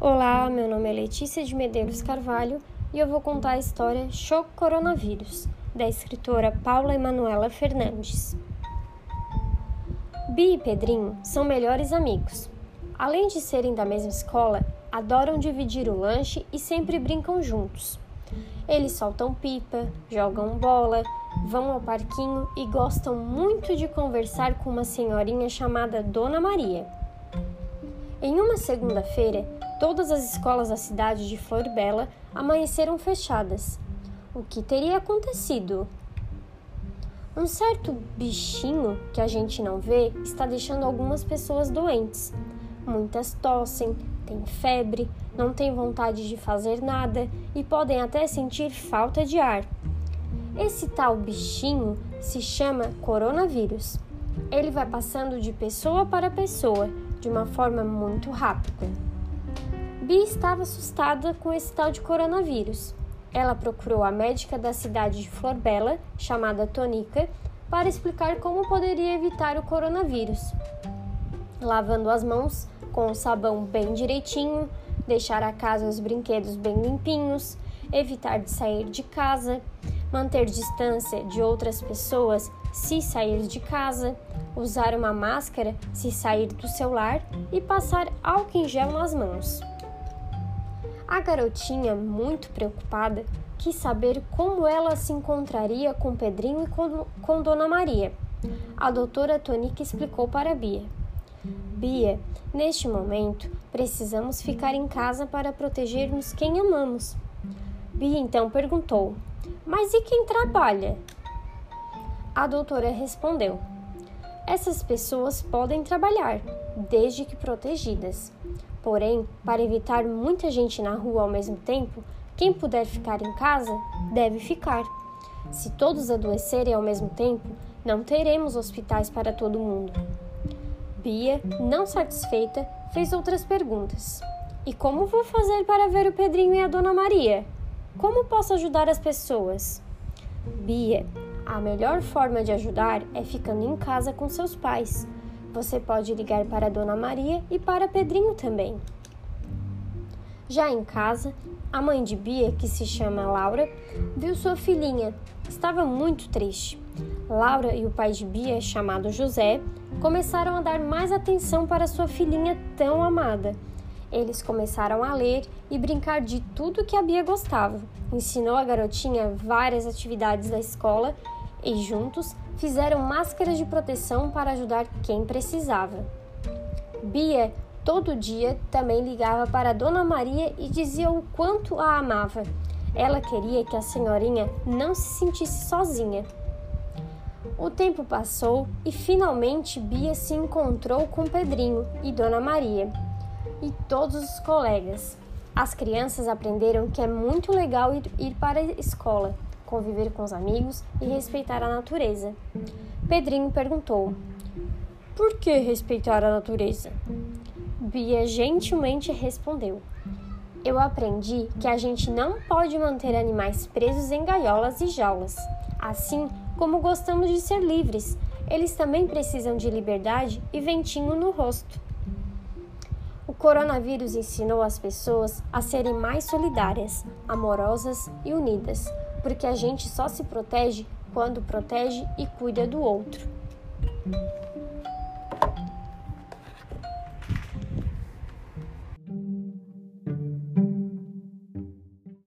Olá, meu nome é Letícia de Medeiros Carvalho e eu vou contar a história Choque Coronavírus, da escritora Paula Emanuela Fernandes. Bi e Pedrinho são melhores amigos. Além de serem da mesma escola, adoram dividir o lanche e sempre brincam juntos. Eles soltam pipa, jogam bola, vão ao parquinho e gostam muito de conversar com uma senhorinha chamada Dona Maria. Em uma segunda-feira, todas as escolas da cidade de Flor Bela amanheceram fechadas. O que teria acontecido? Um certo bichinho que a gente não vê está deixando algumas pessoas doentes. Muitas tossem, têm febre, não têm vontade de fazer nada e podem até sentir falta de ar. Esse tal bichinho se chama coronavírus. Ele vai passando de pessoa para pessoa de uma forma muito rápida. Bi estava assustada com esse tal de coronavírus. Ela procurou a médica da cidade de Florbela, chamada Tonica, para explicar como poderia evitar o coronavírus. Lavando as mãos com o sabão bem direitinho, deixar a casa e os brinquedos bem limpinhos, evitar de sair de casa, manter distância de outras pessoas se sair de casa, usar uma máscara se sair do seu lar e passar álcool em gel nas mãos. A garotinha, muito preocupada, quis saber como ela se encontraria com Pedrinho e com, com Dona Maria. A doutora Tonica explicou para Bia. Bia, neste momento, precisamos ficar em casa para protegermos quem amamos. Bia então perguntou: mas e quem trabalha? A doutora respondeu: Essas pessoas podem trabalhar, desde que protegidas. Porém, para evitar muita gente na rua ao mesmo tempo, quem puder ficar em casa deve ficar. Se todos adoecerem ao mesmo tempo, não teremos hospitais para todo mundo. Bia, não satisfeita, fez outras perguntas. E como vou fazer para ver o Pedrinho e a Dona Maria? Como posso ajudar as pessoas? Bia, a melhor forma de ajudar é ficando em casa com seus pais. Você pode ligar para Dona Maria e para Pedrinho também. Já em casa, a mãe de Bia, que se chama Laura, viu sua filhinha. Estava muito triste. Laura e o pai de Bia, chamado José, começaram a dar mais atenção para sua filhinha tão amada eles começaram a ler e brincar de tudo que a Bia gostava. Ensinou a garotinha várias atividades da escola e juntos fizeram máscaras de proteção para ajudar quem precisava. Bia todo dia também ligava para Dona Maria e dizia o quanto a amava. Ela queria que a senhorinha não se sentisse sozinha. O tempo passou e finalmente Bia se encontrou com Pedrinho e Dona Maria e todos os colegas. As crianças aprenderam que é muito legal ir, para a escola, conviver com os amigos e respeitar a natureza. Pedrinho perguntou: Por que respeitar a natureza? Bia gentilmente respondeu: Eu aprendi que a gente não pode manter animais presos em gaiolas e jaulas. Assim como gostamos de ser livres, eles também precisam de liberdade e ventinho no rosto. O coronavírus ensinou as pessoas a serem mais solidárias, amorosas e unidas, porque a gente só se protege quando protege e cuida do outro.